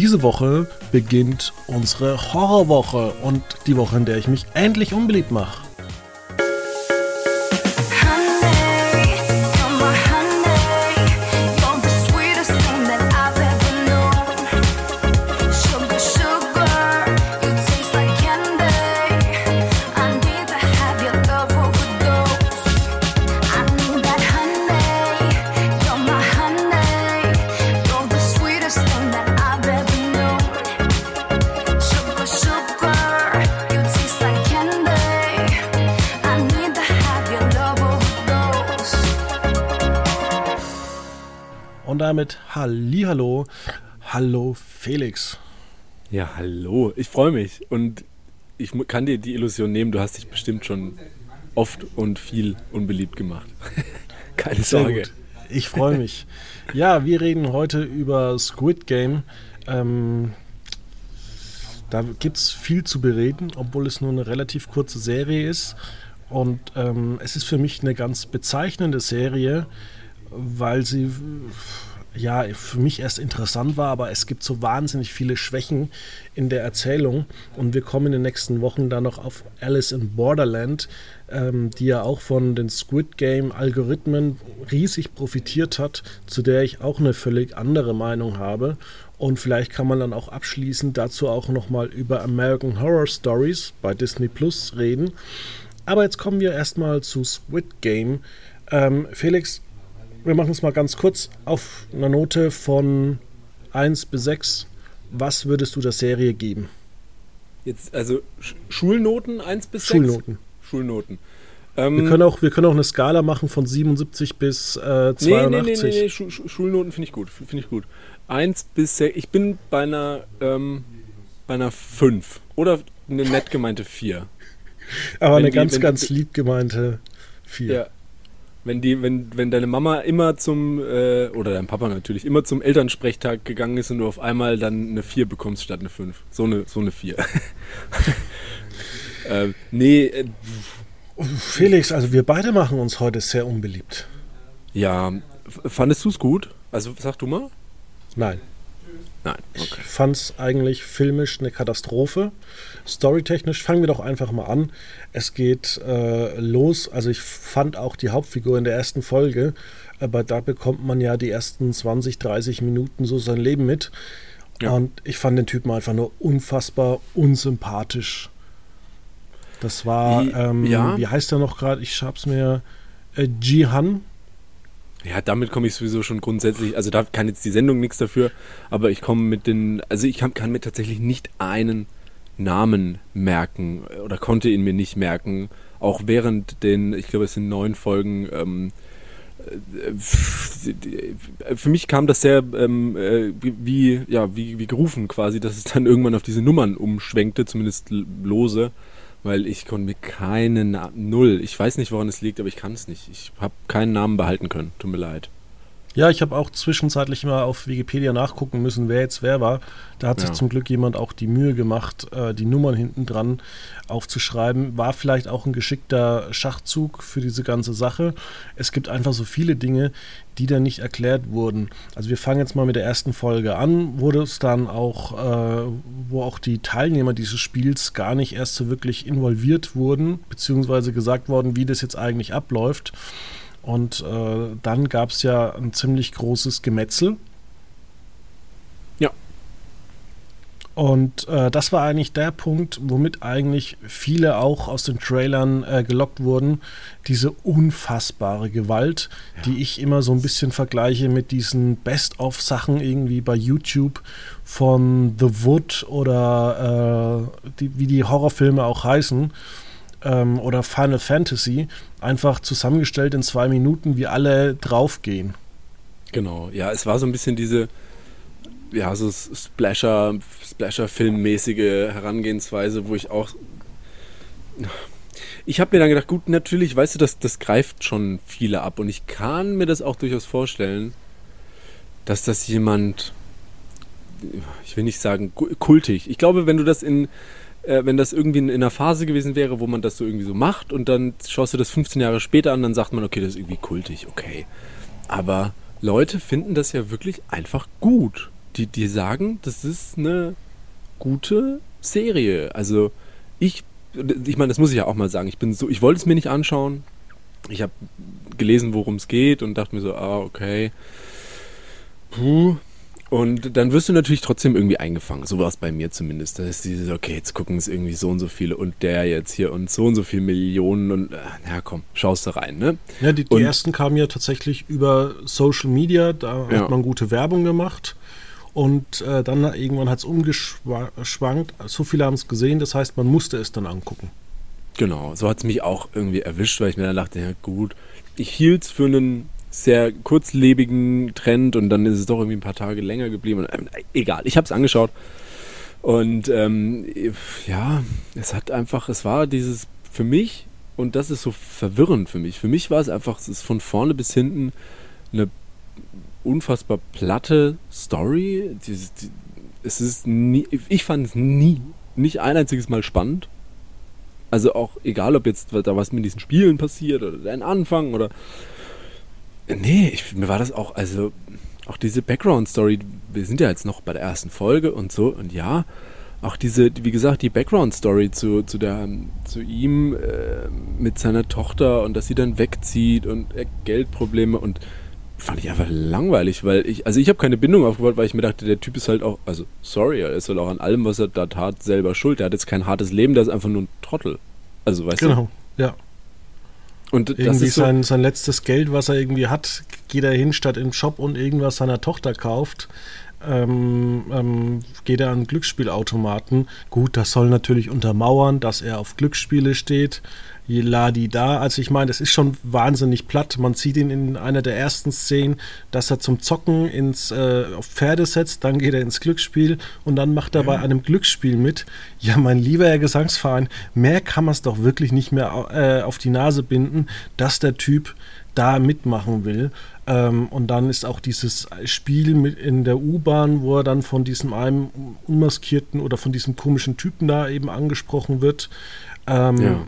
Diese Woche beginnt unsere Horrorwoche und die Woche, in der ich mich endlich unbeliebt mache. Damit Hallihallo, hallo Felix. Ja, hallo, ich freue mich und ich kann dir die Illusion nehmen, du hast dich bestimmt schon oft und viel unbeliebt gemacht. Keine Sorge. Ich freue mich. ja, wir reden heute über Squid Game. Ähm, da gibt es viel zu bereden, obwohl es nur eine relativ kurze Serie ist. Und ähm, es ist für mich eine ganz bezeichnende Serie, weil sie ja für mich erst interessant war, aber es gibt so wahnsinnig viele Schwächen in der Erzählung und wir kommen in den nächsten Wochen dann noch auf Alice in Borderland, ähm, die ja auch von den Squid Game Algorithmen riesig profitiert hat, zu der ich auch eine völlig andere Meinung habe und vielleicht kann man dann auch abschließend dazu auch nochmal über American Horror Stories bei Disney Plus reden. Aber jetzt kommen wir erstmal zu Squid Game. Ähm, Felix, wir machen es mal ganz kurz auf einer Note von 1 bis 6. Was würdest du der Serie geben? Jetzt, also Schulnoten 1 bis 6? Schulnoten. Schulnoten. Ähm, wir, können auch, wir können auch eine Skala machen von 77 bis äh, 82. Nee, nee, nee, nee, nee. Schu Schulnoten finde ich gut. Finde ich gut. 1 bis 6. Ich bin bei einer, ähm, bei einer 5. Oder eine nett gemeinte 4. Aber wenn eine die, ganz, ganz lieb gemeinte 4. Ja, wenn, die, wenn, wenn deine Mama immer zum, äh, oder dein Papa natürlich, immer zum Elternsprechtag gegangen ist und du auf einmal dann eine 4 bekommst statt eine 5. So eine, so eine 4. äh, nee. Äh, Felix, also wir beide machen uns heute sehr unbeliebt. Ja, fandest du es gut? Also sag du mal. Nein. Nein. Okay. Ich fand es eigentlich filmisch eine Katastrophe. Storytechnisch fangen wir doch einfach mal an. Es geht äh, los. Also ich fand auch die Hauptfigur in der ersten Folge, aber da bekommt man ja die ersten 20, 30 Minuten so sein Leben mit. Ja. Und ich fand den Typen einfach nur unfassbar unsympathisch. Das war, wie, ähm, ja. wie heißt er noch gerade? Ich hab's mir. Äh, Jihan ja, damit komme ich sowieso schon grundsätzlich, also da kann jetzt die Sendung nichts dafür, aber ich komme mit den, also ich kann, kann mir tatsächlich nicht einen Namen merken oder konnte ihn mir nicht merken, auch während den, ich glaube es sind neun Folgen, ähm, äh, für mich kam das sehr ähm, äh, wie, ja, wie, wie gerufen quasi, dass es dann irgendwann auf diese Nummern umschwenkte, zumindest lose weil ich konnte mir keinen Namen, null. Ich weiß nicht, woran es liegt, aber ich kann es nicht. Ich habe keinen Namen behalten können. Tut mir leid. Ja, ich habe auch zwischenzeitlich mal auf Wikipedia nachgucken müssen, wer jetzt wer war. Da hat sich zum Glück jemand auch die Mühe gemacht, äh, die Nummern hinten dran aufzuschreiben. War vielleicht auch ein geschickter Schachzug für diese ganze Sache. Es gibt einfach so viele Dinge, die dann nicht erklärt wurden. Also wir fangen jetzt mal mit der ersten Folge an, wurde es dann auch, äh, wo auch die Teilnehmer dieses Spiels gar nicht erst so wirklich involviert wurden, beziehungsweise gesagt worden, wie das jetzt eigentlich abläuft. Und äh, dann gab es ja ein ziemlich großes Gemetzel. Ja. Und äh, das war eigentlich der Punkt, womit eigentlich viele auch aus den Trailern äh, gelockt wurden. Diese unfassbare Gewalt, ja. die ich immer so ein bisschen vergleiche mit diesen Best-of-Sachen irgendwie bei YouTube von The Wood oder äh, die, wie die Horrorfilme auch heißen ähm, oder Final Fantasy einfach zusammengestellt in zwei Minuten, wie alle draufgehen. Genau, ja, es war so ein bisschen diese, ja, so Splasher, Splasher-Filmmäßige Herangehensweise, wo ich auch. Ich habe mir dann gedacht, gut, natürlich, weißt du, das, das greift schon viele ab und ich kann mir das auch durchaus vorstellen, dass das jemand, ich will nicht sagen kultig, ich glaube, wenn du das in äh, wenn das irgendwie in, in, einer Phase gewesen wäre, wo man das so irgendwie so macht und dann schaust du das 15 Jahre später an, dann sagt man, okay, das ist irgendwie kultig, okay. Aber Leute finden das ja wirklich einfach gut. die, die sagen, das ist eine gute Serie. Also ich, ich meine, das muss ich ja auch mal sagen. Ich bin so, ich wollte es mir nicht anschauen. Ich habe gelesen, worum es geht und dachte mir so, ah, okay. Puh. Und dann wirst du natürlich trotzdem irgendwie eingefangen. So war es bei mir zumindest. Da ist dieses, okay, jetzt gucken es irgendwie so und so viele und der jetzt hier und so und so viele Millionen und ja komm, schaust du rein, ne? Ja, die, die ersten kamen ja tatsächlich über Social Media, da ja. hat man gute Werbung gemacht. Und äh, dann irgendwann hat es umgeschwankt. So viele haben es gesehen, das heißt, man musste es dann angucken. Genau, so hat es mich auch irgendwie erwischt, weil ich mir dann dachte, ja gut, ich hielt es für einen sehr kurzlebigen Trend und dann ist es doch irgendwie ein paar Tage länger geblieben. Und, äh, egal, ich habe es angeschaut und ähm, ja, es hat einfach, es war dieses für mich und das ist so verwirrend für mich. Für mich war es einfach, es ist von vorne bis hinten eine unfassbar platte Story. Es ist nie, ich fand es nie, nicht ein einziges Mal spannend. Also auch egal, ob jetzt da was mit diesen Spielen passiert oder dein Anfang oder. Nee, ich, mir war das auch, also auch diese Background-Story, wir sind ja jetzt noch bei der ersten Folge und so, und ja, auch diese, wie gesagt, die Background-Story zu, zu, zu ihm äh, mit seiner Tochter und dass sie dann wegzieht und äh, Geldprobleme und fand ich einfach langweilig, weil ich, also ich habe keine Bindung aufgebaut, weil ich mir dachte, der Typ ist halt auch, also sorry, er ist halt auch an allem, was er da tat, selber schuld. Er hat jetzt kein hartes Leben, der ist einfach nur ein Trottel. Also weißt genau, du? Genau, ja. Und irgendwie das ist so, sein, sein letztes Geld, was er irgendwie hat, geht er hin, statt im Shop und irgendwas seiner Tochter kauft, ähm, ähm, geht er an Glücksspielautomaten. Gut, das soll natürlich untermauern, dass er auf Glücksspiele steht. Ladi da. Also ich meine, das ist schon wahnsinnig platt. Man sieht ihn in einer der ersten Szenen, dass er zum Zocken ins äh, auf Pferde setzt, dann geht er ins Glücksspiel und dann macht er ja. bei einem Glücksspiel mit. Ja, mein lieber Herr Gesangsverein, mehr kann man es doch wirklich nicht mehr äh, auf die Nase binden, dass der Typ da mitmachen will. Ähm, und dann ist auch dieses Spiel mit in der U-Bahn, wo er dann von diesem einem unmaskierten oder von diesem komischen Typen da eben angesprochen wird. Ähm, ja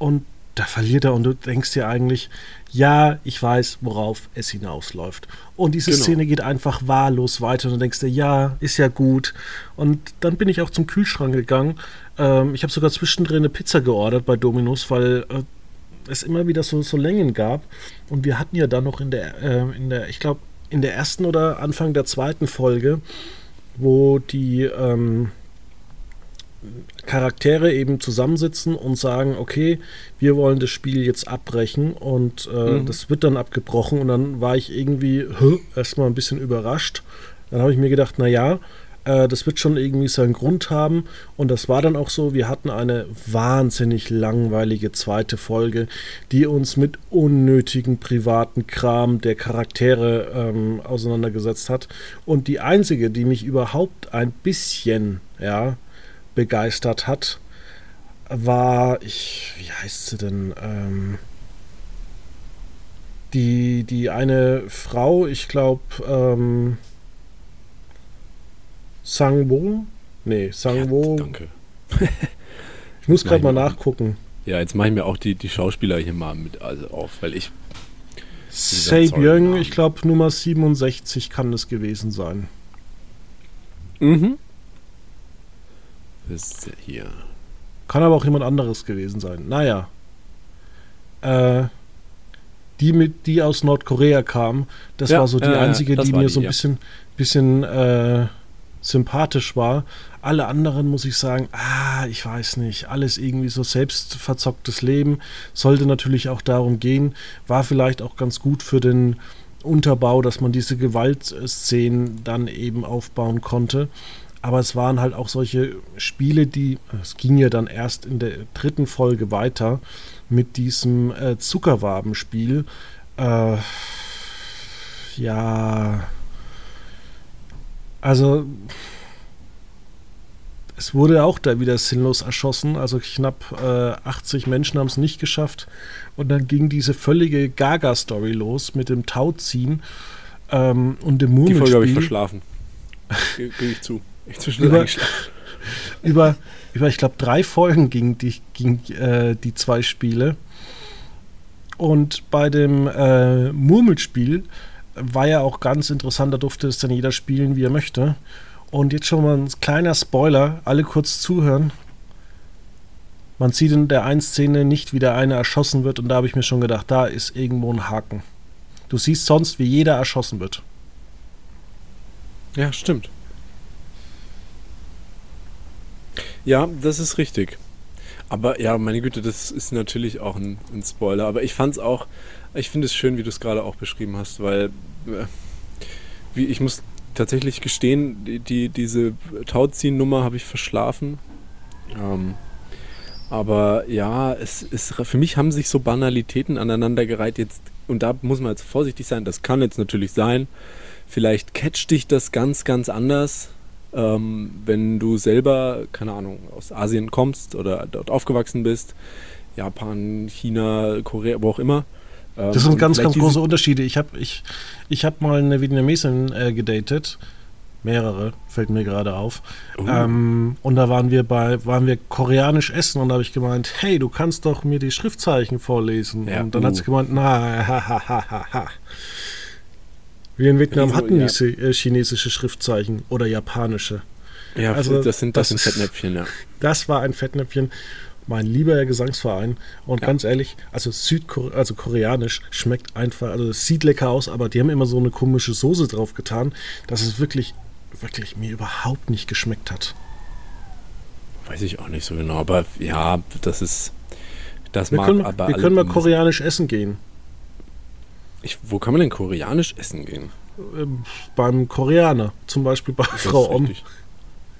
und da verliert er und du denkst dir eigentlich, ja, ich weiß, worauf es hinausläuft. Und diese genau. Szene geht einfach wahllos weiter und du denkst dir, ja, ist ja gut. Und dann bin ich auch zum Kühlschrank gegangen. Ähm, ich habe sogar zwischendrin eine Pizza geordert bei Dominus, weil äh, es immer wieder so, so Längen gab. Und wir hatten ja dann noch in der, äh, in der ich glaube, in der ersten oder Anfang der zweiten Folge, wo die, ähm, Charaktere eben zusammensitzen und sagen, okay, wir wollen das Spiel jetzt abbrechen und äh, mhm. das wird dann abgebrochen und dann war ich irgendwie erstmal ein bisschen überrascht. Dann habe ich mir gedacht, naja, äh, das wird schon irgendwie seinen Grund haben und das war dann auch so. Wir hatten eine wahnsinnig langweilige zweite Folge, die uns mit unnötigen privaten Kram der Charaktere ähm, auseinandergesetzt hat und die einzige, die mich überhaupt ein bisschen, ja, begeistert hat, war, ich, wie heißt sie denn? Ähm, die, die eine Frau, ich glaube, ähm, Sang-Wo? Nee, Sang-Wo. Ja, danke. ich muss gerade mal nachgucken. Ja, jetzt mache ich mir auch die, die Schauspieler hier mal mit also auf, weil ich. Sei Byung, ich glaube Nummer 67 kann das gewesen sein. Mhm ist hier. Kann aber auch jemand anderes gewesen sein. Naja. Äh, die, mit, die aus Nordkorea kam, das ja, war so die äh, einzige, die mir die, so ein ja. bisschen, bisschen äh, sympathisch war. Alle anderen muss ich sagen, ah, ich weiß nicht, alles irgendwie so selbstverzocktes Leben. Sollte natürlich auch darum gehen, war vielleicht auch ganz gut für den Unterbau, dass man diese Gewaltszenen dann eben aufbauen konnte. Aber es waren halt auch solche Spiele, die, es ging ja dann erst in der dritten Folge weiter mit diesem äh, Zuckerwabenspiel. Äh, ja, also es wurde auch da wieder sinnlos erschossen. Also knapp äh, 80 Menschen haben es nicht geschafft. Und dann ging diese völlige Gaga-Story los mit dem Tauziehen ähm, und dem Murmelspiel. Die Folge habe ich verschlafen. Gehe ich zu über, über, über, ich glaube, drei Folgen ging die, ging, äh, die zwei Spiele. Und bei dem äh, Murmelspiel war ja auch ganz interessant, da durfte es dann jeder spielen, wie er möchte. Und jetzt schon mal ein kleiner Spoiler, alle kurz zuhören. Man sieht in der einen Szene nicht, wie der eine erschossen wird und da habe ich mir schon gedacht, da ist irgendwo ein Haken. Du siehst sonst, wie jeder erschossen wird. Ja, stimmt. Ja, das ist richtig. Aber ja, meine Güte, das ist natürlich auch ein, ein Spoiler. Aber ich fand es auch, ich finde es schön, wie du es gerade auch beschrieben hast, weil äh, wie, ich muss tatsächlich gestehen, die, die diese Tauziehen-Nummer habe ich verschlafen. Ähm, aber ja, es ist, für mich haben sich so Banalitäten aneinandergereiht jetzt, und da muss man jetzt vorsichtig sein, das kann jetzt natürlich sein. Vielleicht catcht dich das ganz, ganz anders, ähm, wenn du selber, keine Ahnung, aus Asien kommst oder dort aufgewachsen bist. Japan, China, Korea, wo auch immer. Ähm, das sind ganz, ganz große Unterschiede. Ich habe ich, ich hab mal eine Vietnamesin äh, gedatet mehrere, fällt mir gerade auf. Oh. Ähm, und da waren wir bei, waren wir koreanisch essen und da habe ich gemeint, hey, du kannst doch mir die Schriftzeichen vorlesen. Ja, und dann uh. hat sie gemeint, na, ha, ha, ha, ha, ha. Wir in Vietnam hatten ja. diese äh, chinesische Schriftzeichen oder japanische. Ja, also, das sind, das, das sind Fettnäpfchen, ja. Das war ein Fettnäpfchen. Mein lieber Gesangsverein. Und ja. ganz ehrlich, also Südkoreanisch, also koreanisch schmeckt einfach, also es sieht lecker aus, aber die haben immer so eine komische Soße drauf getan, dass es wirklich wirklich mir überhaupt nicht geschmeckt hat. Weiß ich auch nicht so genau, aber ja, das ist. Das wir mag können, aber. Wir können mal koreanisch essen gehen. Ich, wo kann man denn koreanisch essen gehen? Ähm, beim Koreaner, zum Beispiel bei das Frau Om.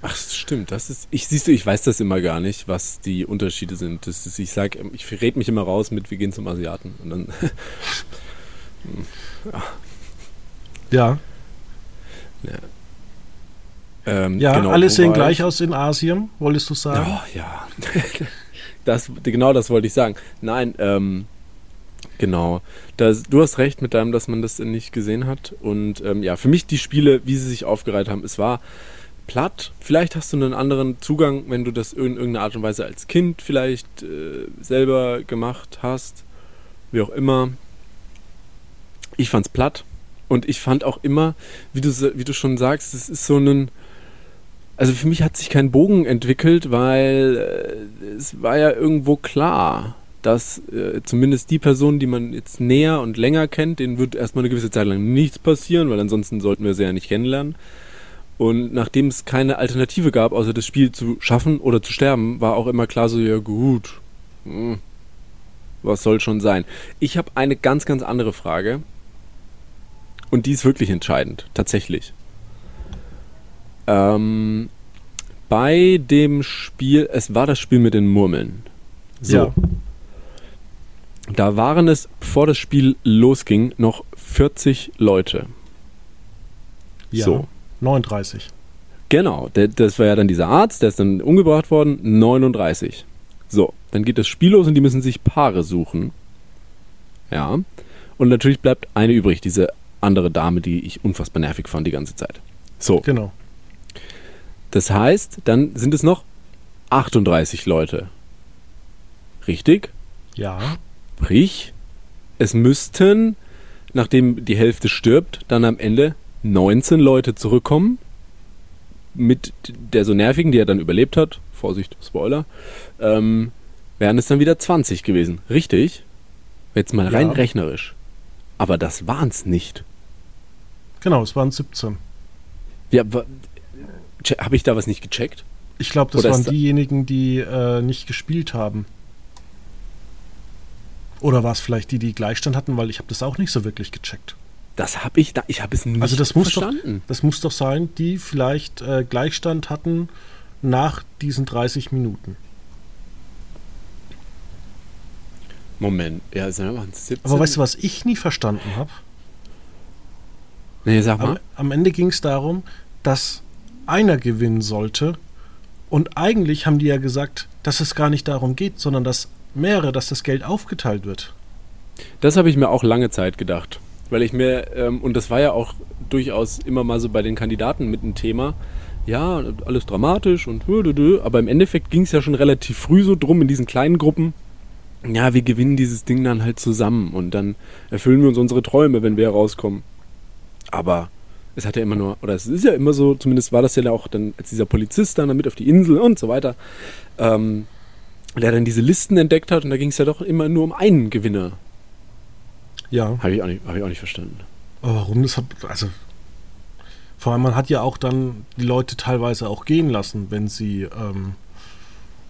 Ach, stimmt, das ist. Ich siehst du, ich weiß das immer gar nicht, was die Unterschiede sind. Das ist, ich sag, ich rede mich immer raus mit, wir gehen zum Asiaten. Und dann. ja. ja. ja. Ähm, ja, genau, alle sehen gleich aus in Asien, wolltest du sagen? Oh, ja, das, genau das wollte ich sagen. Nein, ähm, genau. Das, du hast recht mit deinem, dass man das nicht gesehen hat. Und ähm, ja, für mich die Spiele, wie sie sich aufgereiht haben, es war platt. Vielleicht hast du einen anderen Zugang, wenn du das in irgendeiner Art und Weise als Kind vielleicht äh, selber gemacht hast. Wie auch immer. Ich fand's platt. Und ich fand auch immer, wie du, wie du schon sagst, es ist so ein also für mich hat sich kein Bogen entwickelt, weil äh, es war ja irgendwo klar, dass äh, zumindest die Person, die man jetzt näher und länger kennt, denen wird erstmal eine gewisse Zeit lang nichts passieren, weil ansonsten sollten wir sie ja nicht kennenlernen. Und nachdem es keine Alternative gab, außer das Spiel zu schaffen oder zu sterben, war auch immer klar so, ja gut, hm, was soll schon sein. Ich habe eine ganz, ganz andere Frage. Und die ist wirklich entscheidend, tatsächlich. Ähm, bei dem Spiel, es war das Spiel mit den Murmeln. So. Ja. Da waren es, bevor das Spiel losging, noch 40 Leute. Ja, so. 39. Genau, das war ja dann dieser Arzt, der ist dann umgebracht worden, 39. So, dann geht das Spiel los und die müssen sich Paare suchen. Ja. Und natürlich bleibt eine übrig, diese andere Dame, die ich unfassbar nervig fand die ganze Zeit. So. Genau. Das heißt, dann sind es noch 38 Leute. Richtig? Ja. Sprich, es müssten, nachdem die Hälfte stirbt, dann am Ende 19 Leute zurückkommen. Mit der so nervigen, die er dann überlebt hat. Vorsicht, Spoiler. Ähm, wären es dann wieder 20 gewesen. Richtig? Jetzt mal rein ja. rechnerisch. Aber das waren es nicht. Genau, es waren 17. Ja, habe ich da was nicht gecheckt? Ich glaube, das Oder waren diejenigen, die äh, nicht gespielt haben. Oder war es vielleicht die, die Gleichstand hatten, weil ich habe das auch nicht so wirklich gecheckt. Das habe ich da, ich habe es nicht also das muss verstanden. Doch, das muss doch sein, die vielleicht äh, Gleichstand hatten nach diesen 30 Minuten. Moment, ja, sind wir 17. Aber weißt du, was ich nie verstanden habe? Nee, sag mal. Am, am Ende ging es darum, dass einer gewinnen sollte. Und eigentlich haben die ja gesagt, dass es gar nicht darum geht, sondern dass mehrere, dass das Geld aufgeteilt wird. Das habe ich mir auch lange Zeit gedacht. Weil ich mir, ähm, und das war ja auch durchaus immer mal so bei den Kandidaten mit einem Thema, ja, alles dramatisch und aber im Endeffekt ging es ja schon relativ früh so drum in diesen kleinen Gruppen. Ja, wir gewinnen dieses Ding dann halt zusammen und dann erfüllen wir uns unsere Träume, wenn wir herauskommen. Aber es hat ja immer nur, oder es ist ja immer so, zumindest war das ja auch dann, als dieser Polizist dann mit auf die Insel und so weiter, ähm, der dann diese Listen entdeckt hat und da ging es ja doch immer nur um einen Gewinner. Ja. Habe ich, auch nicht- hab ich auch nicht verstanden. Aber warum das hat, also vor allem man hat ja auch dann die Leute teilweise auch gehen lassen, wenn sie ähm,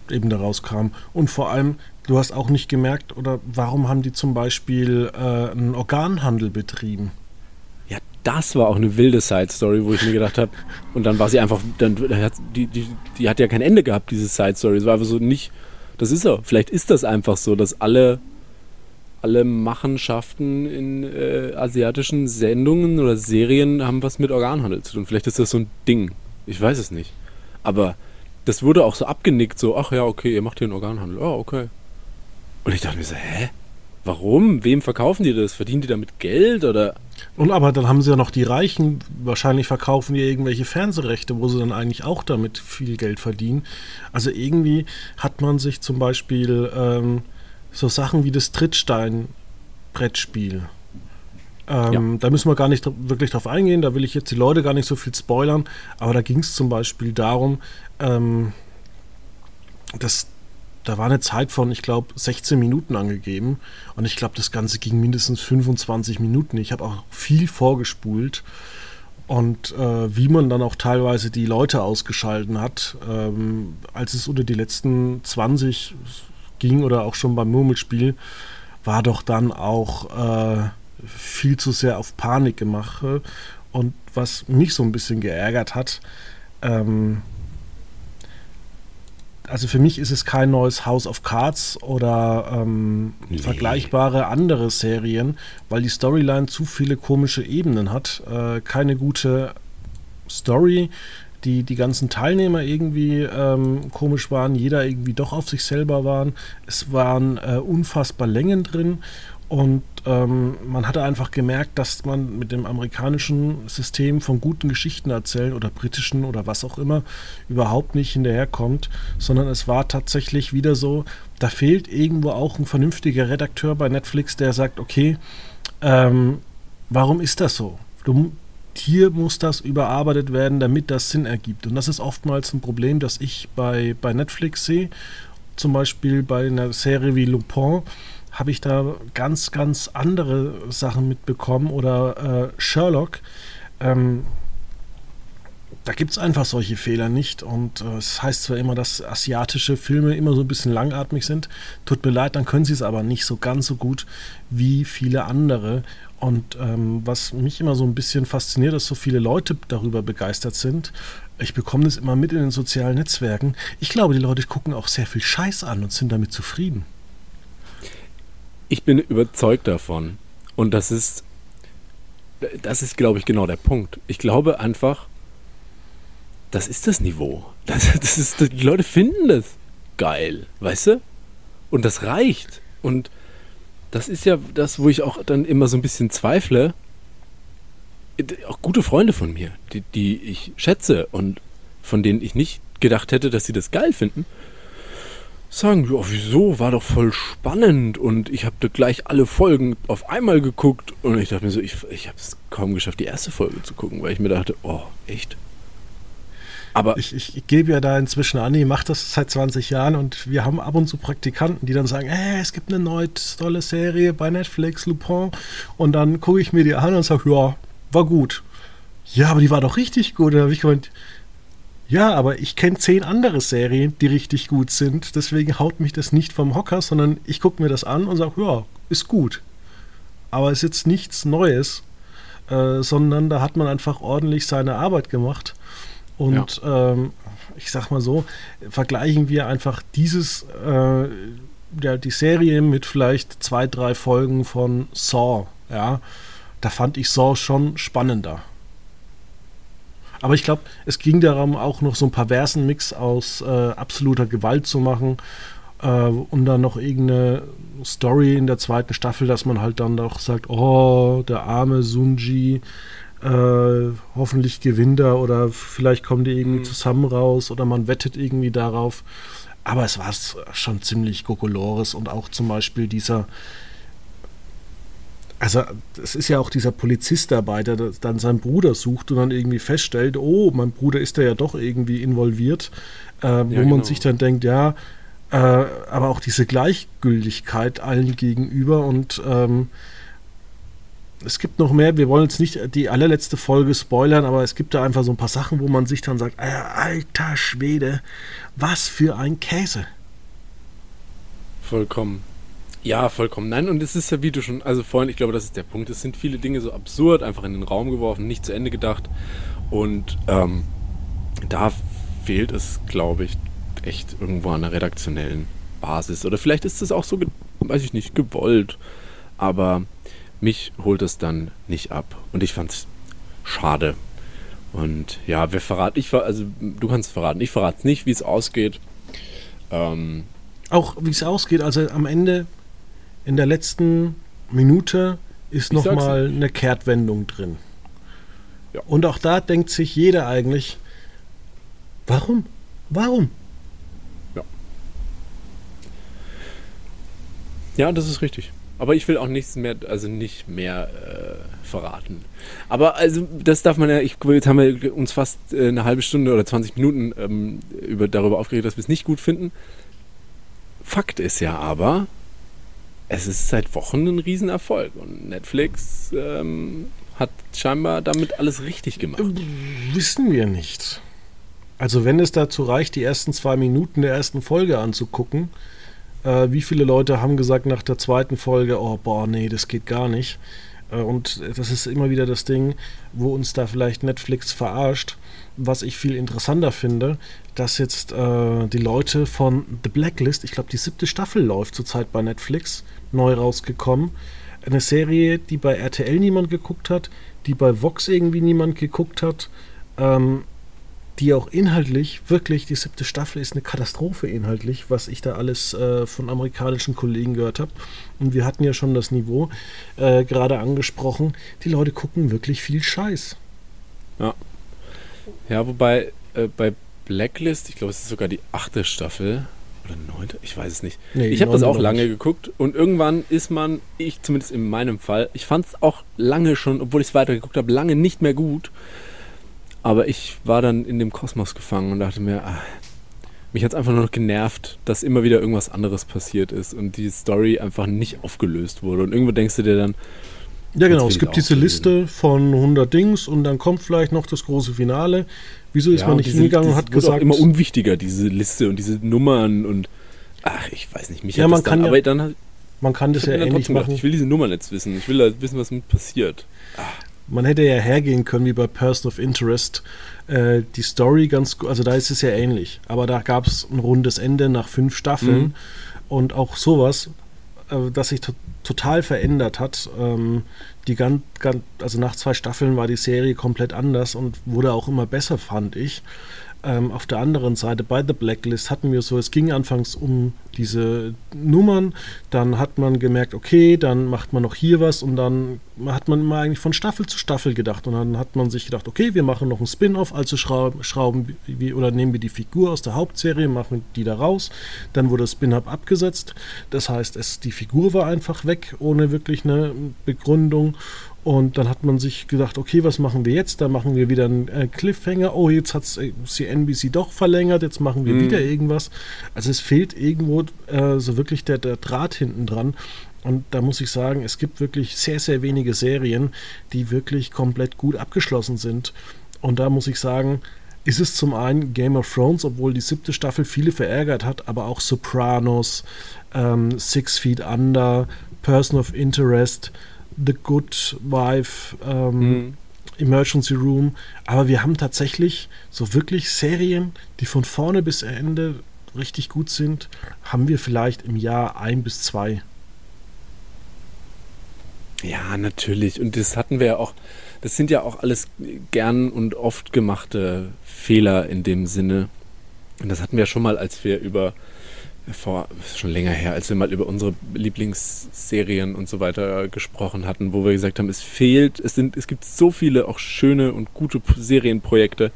eben da rauskamen. Und vor allem, du hast auch nicht gemerkt, oder warum haben die zum Beispiel äh, einen Organhandel betrieben? Ja, das war auch eine wilde Side-Story, wo ich mir gedacht habe, und dann war sie einfach, dann die, die, die hat ja kein Ende gehabt, diese Side-Story. Es war einfach so nicht, das ist so. Vielleicht ist das einfach so, dass alle, alle Machenschaften in äh, asiatischen Sendungen oder Serien haben was mit Organhandel zu tun. Vielleicht ist das so ein Ding. Ich weiß es nicht. Aber das wurde auch so abgenickt, so, ach ja, okay, ihr macht hier einen Organhandel. Oh, okay. Und ich dachte mir so, hä? Warum? Wem verkaufen die das? Verdienen die damit Geld oder? Und aber dann haben sie ja noch die Reichen, wahrscheinlich verkaufen die irgendwelche Fernsehrechte, wo sie dann eigentlich auch damit viel Geld verdienen. Also irgendwie hat man sich zum Beispiel ähm, so Sachen wie das Trittstein-Brettspiel. Ähm, Da müssen wir gar nicht wirklich drauf eingehen, da will ich jetzt die Leute gar nicht so viel spoilern, aber da ging es zum Beispiel darum, ähm, dass da war eine Zeit von, ich glaube, 16 Minuten angegeben. Und ich glaube, das Ganze ging mindestens 25 Minuten. Ich habe auch viel vorgespult. Und äh, wie man dann auch teilweise die Leute ausgeschalten hat, ähm, als es unter die letzten 20 ging oder auch schon beim Murmelspiel, war doch dann auch äh, viel zu sehr auf Panik gemacht. Und was mich so ein bisschen geärgert hat, ähm, also für mich ist es kein neues House of Cards oder ähm, Nee. vergleichbare andere Serien, weil die Storyline zu viele komische Ebenen hat. Äh, keine gute Story, die die ganzen Teilnehmer irgendwie ähm, komisch waren, jeder irgendwie doch auf sich selber waren. Es waren äh, unfassbar Längen drin und ähm, man hatte einfach gemerkt, dass man mit dem amerikanischen System von guten Geschichten erzählen oder britischen oder was auch immer überhaupt nicht hinterherkommt, sondern es war tatsächlich wieder so, da fehlt irgendwo auch ein vernünftiger Redakteur bei Netflix, der sagt, okay, ähm, warum ist das so? Du, hier muss das überarbeitet werden, damit das Sinn ergibt. Und das ist oftmals ein Problem, das ich bei, bei Netflix sehe. Zum Beispiel bei einer Serie wie Lupin habe ich da ganz, ganz andere Sachen mitbekommen. Oder äh, Sherlock. Ähm, da gibt es einfach solche Fehler nicht. Und äh, es heißt zwar immer, dass asiatische Filme immer so ein bisschen langatmig sind. Tut mir leid, dann können sie es aber nicht so ganz so gut wie viele andere. Und ähm, was mich immer so ein bisschen fasziniert, dass so viele Leute darüber begeistert sind. Ich bekomme das immer mit in den sozialen Netzwerken. Ich glaube, die Leute gucken auch sehr viel Scheiß an und sind damit zufrieden. Ich bin überzeugt davon. Und das ist, das ist, glaube ich, genau der Punkt. Ich glaube einfach, das ist das Niveau. Das, das ist, die Leute finden das geil, weißt du? Und das reicht. Und das ist ja das, wo ich auch dann immer so ein bisschen zweifle. Auch gute Freunde von mir, die, die ich schätze und von denen ich nicht gedacht hätte, dass sie das geil finden, sagen, ja, wieso, war doch voll spannend und ich habe da gleich alle Folgen auf einmal geguckt und ich dachte mir so, ich, ich habe es kaum geschafft, die erste Folge zu gucken, weil ich mir dachte, oh, echt? Aber Ich, ich, gebe ja da inzwischen an, ich mache das seit 20 Jahren und wir haben ab und zu Praktikanten, die dann sagen, hey, es gibt eine neue tolle Serie bei Netflix, Lupin. Und dann gucke ich mir die an und sage, ja, war gut. Ja, aber die war doch richtig gut. Und dann habe ich gemeint, ja, aber ich kenne zehn andere Serien, die richtig gut sind. Deswegen haut mich das nicht vom Hocker, sondern ich gucke mir das an und sage, ja, ist gut. Aber ist jetzt nichts Neues, äh, sondern da hat man einfach ordentlich seine Arbeit gemacht. Und ähm, ich sag mal so, vergleichen wir einfach dieses, äh, ja, die Serie mit vielleicht zwei, drei Folgen von Saw, ja. Da fand ich Saw schon spannender. Aber ich glaube, es ging darum, auch noch so einen perversen Mix aus äh, absoluter Gewalt zu machen äh, und dann noch irgendeine Story in der zweiten Staffel, dass man halt dann doch sagt, oh, der arme Sunji, äh, hoffentlich gewinnt er oder vielleicht kommen die irgendwie Mhm. zusammen raus oder man wettet irgendwie darauf. Aber es war schon ziemlich Kokolores und auch zum Beispiel dieser Also es ist ja auch dieser Polizist dabei, der dann seinen Bruder sucht und dann irgendwie feststellt, oh, mein Bruder ist da ja doch irgendwie involviert, äh, wo ja, genau. man sich dann denkt, ja, äh, aber auch diese Gleichgültigkeit allen gegenüber und ähm, es gibt noch mehr, wir wollen jetzt nicht die allerletzte Folge spoilern, aber es gibt da einfach so ein paar Sachen, wo man sich dann sagt, äh, alter Schwede, was für ein Käse. Vollkommen. Ja, vollkommen. Nein, und es ist ja, wie du schon, also vorhin, ich glaube, das ist der Punkt. Es sind viele Dinge so absurd, einfach in den Raum geworfen, nicht zu Ende gedacht. Und ähm, da fehlt es, glaube ich, echt irgendwo an der redaktionellen Basis. Oder vielleicht ist es auch so, weiß ich nicht, gewollt. Aber mich holt es dann nicht ab. Und ich fand es schade. Und ja, wir verraten, ich also du kannst verraten, ich verrate nicht, wie es ausgeht. Ähm, auch wie es ausgeht, also am Ende in der letzten Minute ist nochmal eine Kehrtwendung drin. Ja. Und auch da denkt sich jeder eigentlich, warum? Warum? Ja. Ja, das ist richtig. Aber ich will auch nichts mehr, also nicht mehr äh, verraten. Aber also das darf man ja, ich, jetzt haben wir uns fast äh, eine halbe Stunde oder 20 Minuten ähm, über, darüber aufgeregt, dass wir es nicht gut finden. Fakt ist ja aber, es ist seit Wochen ein Riesenerfolg und Netflix ähm, hat scheinbar damit alles richtig gemacht. Wissen wir nicht. Also wenn es dazu reicht, die ersten zwei Minuten der ersten Folge anzugucken, äh, wie viele Leute haben gesagt nach der zweiten Folge, oh boah, nee, das geht gar nicht. Äh, und das ist immer wieder das Ding, wo uns da vielleicht Netflix verarscht. Was ich viel interessanter finde, dass jetzt äh, die Leute von The Blacklist, ich glaube die siebte Staffel läuft zurzeit bei Netflix, neu rausgekommen. Eine Serie, die bei RTL niemand geguckt hat, die bei Vox irgendwie niemand geguckt hat, ähm, die auch inhaltlich wirklich, die siebte Staffel ist eine Katastrophe inhaltlich, was ich da alles äh, von amerikanischen Kollegen gehört habe. Und wir hatten ja schon das Niveau äh, gerade angesprochen. Die Leute gucken wirklich viel Scheiß. Ja. Ja, wobei äh, bei Blacklist, ich glaube, es ist sogar die achte Staffel, oder neunte? Ich weiß es nicht. Nee, ich habe das auch lange nicht. geguckt und irgendwann ist man, ich zumindest in meinem Fall, ich fand es auch lange schon, obwohl ich es weitergeguckt habe, lange nicht mehr gut. Aber ich war dann in dem Kosmos gefangen und dachte mir, ach, mich hat es einfach nur noch genervt, dass immer wieder irgendwas anderes passiert ist und die Story einfach nicht aufgelöst wurde. Und irgendwo denkst du dir dann, ja, genau. Es gibt diese Liste von 100 Dings und dann kommt vielleicht noch das große Finale. Wieso ist ja, man nicht hingegangen und hat gesagt. Auch immer unwichtiger, diese Liste und diese Nummern und. Ach, ich weiß nicht. Mich ja, man kann dann, ja, aber dann man kann das ja ähnlich machen. Gedacht, ich will diese Nummern jetzt wissen. Ich will wissen, was mit passiert. Ach. Man hätte ja hergehen können wie bei Person of Interest. Äh, die Story ganz gut, also da ist es ja ähnlich. Aber da gab es ein rundes Ende nach fünf Staffeln. Mhm. Und auch sowas, äh, das sich total verändert hat. Ähm, die ganz, ganz, also nach zwei Staffeln war die Serie komplett anders und wurde auch immer besser, fand ich. Ähm, auf der anderen Seite bei The Blacklist hatten wir so, es ging anfangs um diese Nummern, dann hat man gemerkt, okay, dann macht man noch hier was und dann hat man immer eigentlich von Staffel zu Staffel gedacht und dann hat man sich gedacht, okay, wir machen noch ein Spin-off, also schrauben, schrauben wir oder nehmen wir die Figur aus der Hauptserie, machen die da raus, dann wurde das Spin-off abgesetzt, das heißt, es, die Figur war einfach weg, ohne wirklich eine Begründung und dann hat man sich gedacht, okay, was machen wir jetzt? Da machen wir wieder einen äh, Cliffhanger. Oh, jetzt hat äh, die NBC doch verlängert, jetzt machen wir mhm. wieder irgendwas. Also es fehlt irgendwo äh, so wirklich der, der Draht hinten dran. Und da muss ich sagen, es gibt wirklich sehr, sehr wenige Serien, die wirklich komplett gut abgeschlossen sind. Und da muss ich sagen, ist es zum einen Game of Thrones, obwohl die siebte Staffel viele verärgert hat, aber auch Sopranos, ähm, Six Feet Under, Person of Interest, The Good Wife, ähm, mhm. Emergency Room. Aber wir haben tatsächlich so wirklich Serien, die von vorne bis Ende richtig gut sind, haben wir vielleicht im Jahr ein bis zwei. Ja, natürlich. Und das hatten wir ja auch. Das sind ja auch alles gern und oft gemachte Fehler in dem Sinne. Und das hatten wir ja schon mal, als wir über vor schon länger her, als wir mal über unsere Lieblingsserien und so weiter gesprochen hatten, wo wir gesagt haben, es fehlt, es sind, es gibt so viele auch schöne und gute Serienprojekte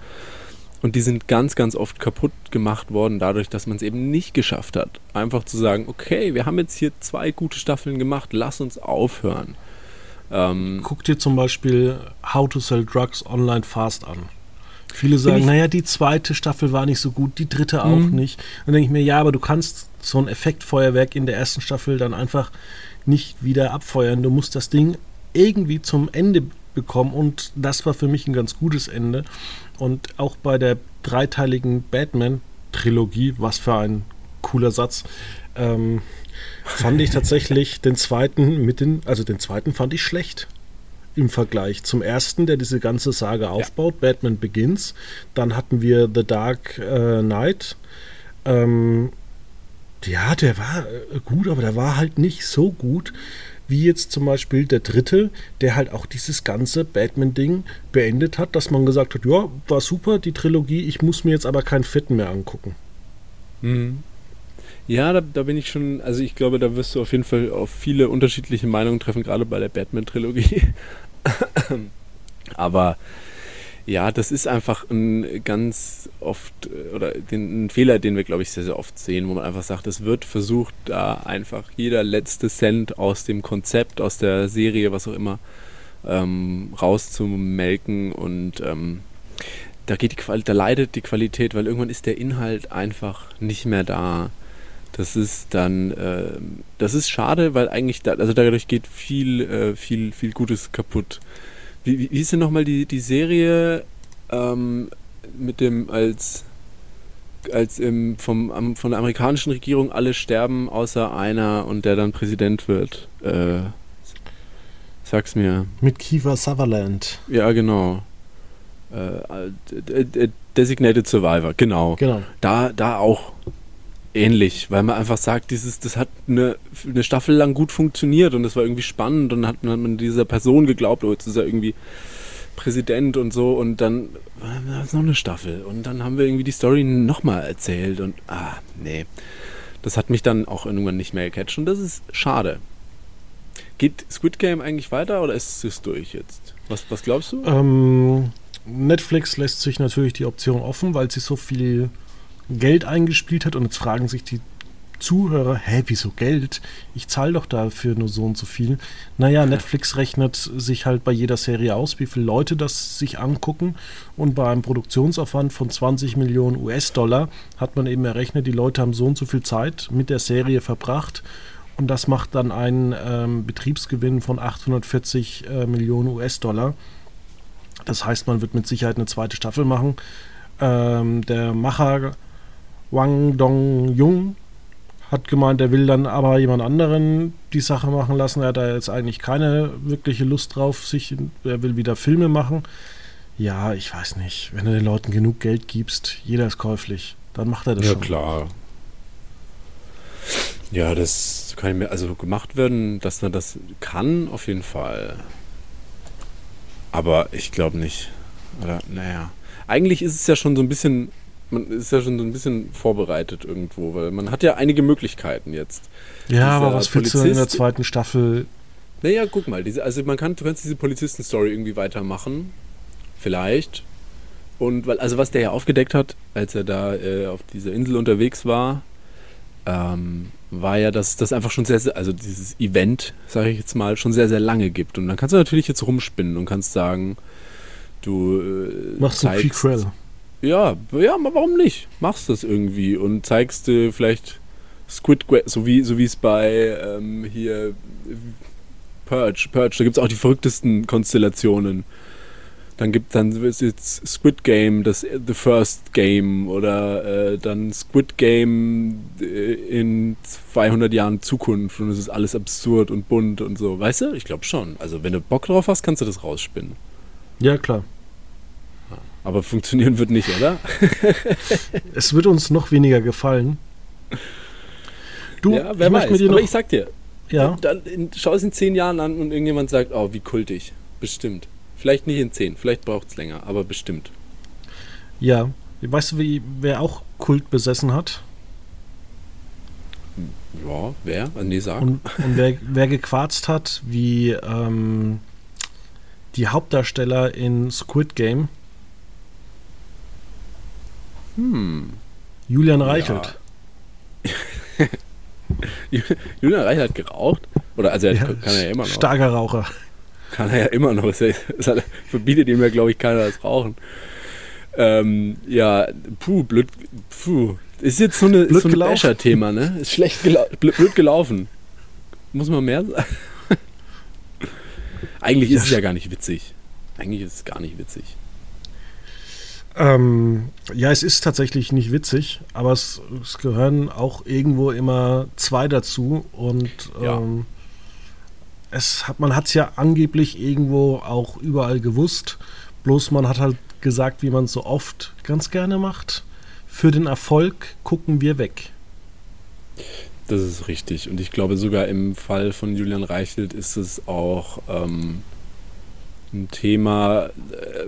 und die sind ganz, ganz oft kaputt gemacht worden, dadurch, dass man es eben nicht geschafft hat, einfach zu sagen, okay, wir haben jetzt hier zwei gute Staffeln gemacht, lass uns aufhören. Ähm, Guck dir zum Beispiel How to Sell Drugs Online Fast an. Viele sagen, naja, die zweite Staffel war nicht so gut, die dritte auch mhm. nicht. dann denke ich mir, ja, aber du kannst so ein Effektfeuerwerk in der ersten Staffel dann einfach nicht wieder abfeuern. Du musst das Ding irgendwie zum Ende bekommen und das war für mich ein ganz gutes Ende. Und auch bei der dreiteiligen Batman-Trilogie, was für ein cooler Satz, ähm, fand ich tatsächlich den zweiten mit den, also den zweiten fand ich schlecht im Vergleich zum ersten, der diese ganze Sage aufbaut, ja. Batman Begins. Dann hatten wir The Dark äh, Knight. Ähm, ja, der war äh, gut, aber der war halt nicht so gut wie jetzt zum Beispiel der dritte, der halt auch dieses ganze Batman-Ding beendet hat, dass man gesagt hat, ja, war super, die Trilogie, ich muss mir jetzt aber keinen Fitten mehr angucken. Mhm. Ja, da, da, bin ich schon, also ich glaube, da wirst du auf jeden Fall auf viele unterschiedliche Meinungen treffen, gerade bei der Batman-Trilogie. Aber ja, das ist einfach ein ganz oft oder den, ein Fehler, den wir, glaube ich, sehr, sehr oft sehen, wo man einfach sagt, es wird versucht, da einfach jeder letzte Cent aus dem Konzept, aus der Serie, was auch immer, ähm, rauszumelken und ähm, da geht die Quali da leidet die Qualität, weil irgendwann ist der Inhalt einfach nicht mehr da. Das ist dann, äh, das ist schade, weil eigentlich, da, also dadurch geht viel, äh, viel, viel Gutes kaputt. Wie, wie, wie ist denn nochmal die, die Serie ähm, mit dem, als, als im, vom, von der amerikanischen Regierung alle sterben, außer einer und der dann Präsident wird? Äh, sag's mir. Mit Kiefer Sutherland. Ja, genau. Äh, Designated Survivor, genau. genau. Da, da auch ähnlich, weil man einfach sagt, dieses, das hat eine, eine Staffel lang gut funktioniert und das war irgendwie spannend und hat, hat man dieser Person geglaubt, oh, jetzt ist er irgendwie Präsident und so und dann war es noch eine Staffel und dann haben wir irgendwie die Story nochmal erzählt und ah, nee. Das hat mich dann auch irgendwann nicht mehr gecatcht und das ist schade. Geht Squid Game eigentlich weiter oder ist es durch jetzt? Was, was glaubst du? Ähm, Netflix lässt sich natürlich die Option offen, weil sie so viel Geld eingespielt hat und jetzt fragen sich die Zuhörer, hä, wieso Geld? Ich zahle doch dafür nur so und so viel. Naja, Netflix rechnet sich halt bei jeder Serie aus, wie viele Leute das sich angucken. Und bei einem Produktionsaufwand von 20 Millionen US-Dollar hat man eben errechnet, die Leute haben so und so viel Zeit mit der Serie verbracht. Und das macht dann einen ähm, Betriebsgewinn von 840 äh, Millionen US-Dollar. Das heißt, man wird mit Sicherheit eine zweite Staffel machen. Ähm, der Macher Wang Dong-Jung hat gemeint, er will dann aber jemand anderen die Sache machen lassen. Er hat da jetzt eigentlich keine wirkliche Lust drauf, sich, er will wieder Filme machen. Ja, ich weiß nicht. Wenn du den Leuten genug Geld gibst, jeder ist käuflich, dann macht er das ja, schon. Ja, klar. Ja, das kann mir also gemacht werden, dass man das kann, auf jeden Fall. Aber ich glaube nicht. Oder, naja. Eigentlich ist es ja schon so ein bisschen man ist ja schon so ein bisschen vorbereitet irgendwo, weil man hat ja einige Möglichkeiten jetzt. Ja, aber was willst du in der zweiten Staffel? Naja, guck mal, diese, also man kann, du kannst diese Polizisten-Story irgendwie weitermachen. Vielleicht. Und weil, also was der ja aufgedeckt hat, als er da äh, auf dieser Insel unterwegs war, ähm, war ja, dass das einfach schon sehr, sehr, also dieses Event, sage ich jetzt mal, schon sehr, sehr lange gibt. Und dann kannst du natürlich jetzt rumspinnen und kannst sagen, du äh, machst ein Prequel. Ja, ja, warum nicht? Machst das irgendwie und zeigst äh, vielleicht Squid Game, so wie so es bei ähm, hier Purge, Purge, da gibt es auch die verrücktesten Konstellationen. Dann gibt dann ist jetzt Squid Game, das The First Game oder äh, dann Squid Game äh, in 200 Jahren Zukunft und es ist alles absurd und bunt und so. Weißt du? Ich glaube schon. Also wenn du Bock drauf hast, kannst du das rausspinnen. Ja, klar. Aber funktionieren wird nicht, oder? es wird uns noch weniger gefallen. Du, ja, wer ich weiß. Dir noch, Aber ich sag dir, ja? dann, in, schau es in zehn Jahren an und irgendjemand sagt, oh, wie kultig. Bestimmt. Vielleicht nicht in zehn, vielleicht braucht es länger, aber bestimmt. Ja. Weißt du, wie, wer auch Kult besessen hat? Ja, wer? Nee, sag. Und, und wer, wer gequarzt hat, wie ähm, die Hauptdarsteller in Squid Game hm. Julian Reichelt. Ja. Julian Reichelt hat geraucht? Oder also er ja, kann er ja immer noch. Starker Raucher. kann er ja immer noch. Es verbietet ihm ja, glaube ich, keiner das Rauchen. Ähm, ja, puh, blöd, puh. Ist jetzt so, eine, so ein Basher-Thema, ne? Ist schlecht gela blöd, blöd gelaufen. Muss man mehr sagen? Eigentlich ist ja. es ja gar nicht witzig. Eigentlich ist es gar nicht witzig. Ähm, ja, es ist tatsächlich nicht witzig, aber es, es gehören auch irgendwo immer zwei dazu und ja. ähm, es hat, man hat es ja angeblich irgendwo auch überall gewusst, bloß man hat halt gesagt, wie man es so oft ganz gerne macht. Für den Erfolg gucken wir weg. Das ist richtig. Und ich glaube, sogar im Fall von Julian Reichelt ist es auch ähm, ein Thema, äh,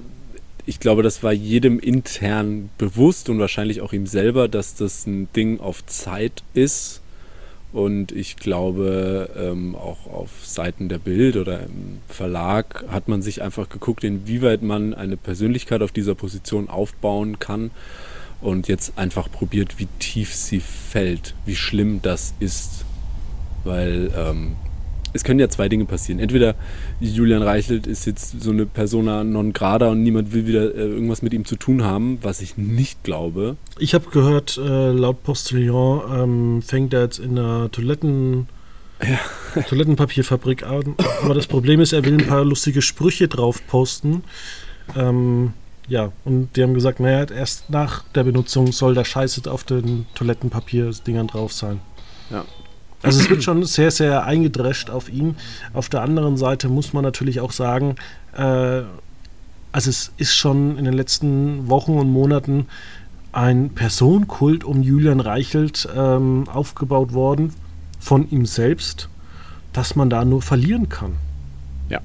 ich glaube, das war jedem intern bewusst und wahrscheinlich auch ihm selber, dass das ein Ding auf Zeit ist. Und ich glaube, ähm, auch auf Seiten der Bild oder im Verlag hat man sich einfach geguckt, inwieweit man eine Persönlichkeit auf dieser Position aufbauen kann und jetzt einfach probiert, wie tief sie fällt, wie schlimm das ist. Weil ähm, es können ja zwei Dinge passieren. Entweder Julian Reichelt ist jetzt so eine Persona non grata und niemand will wieder äh, irgendwas mit ihm zu tun haben, was ich nicht glaube. Ich habe gehört, äh, laut Postillon ähm, fängt er jetzt in der Toiletten, ja. Toilettenpapierfabrik an. Aber das Problem ist, er will ein paar lustige Sprüche drauf posten. Ähm, ja, und die haben gesagt, naja, erst nach der Benutzung soll der Scheiße auf den Toilettenpapier-Dingern drauf sein. Ja, also es wird schon sehr, sehr eingedrescht auf ihn. Auf der anderen Seite muss man natürlich auch sagen, äh, also es ist schon in den letzten Wochen und Monaten ein Personenkult um Julian Reichelt ähm, aufgebaut worden von ihm selbst, dass man da nur verlieren kann. Ja.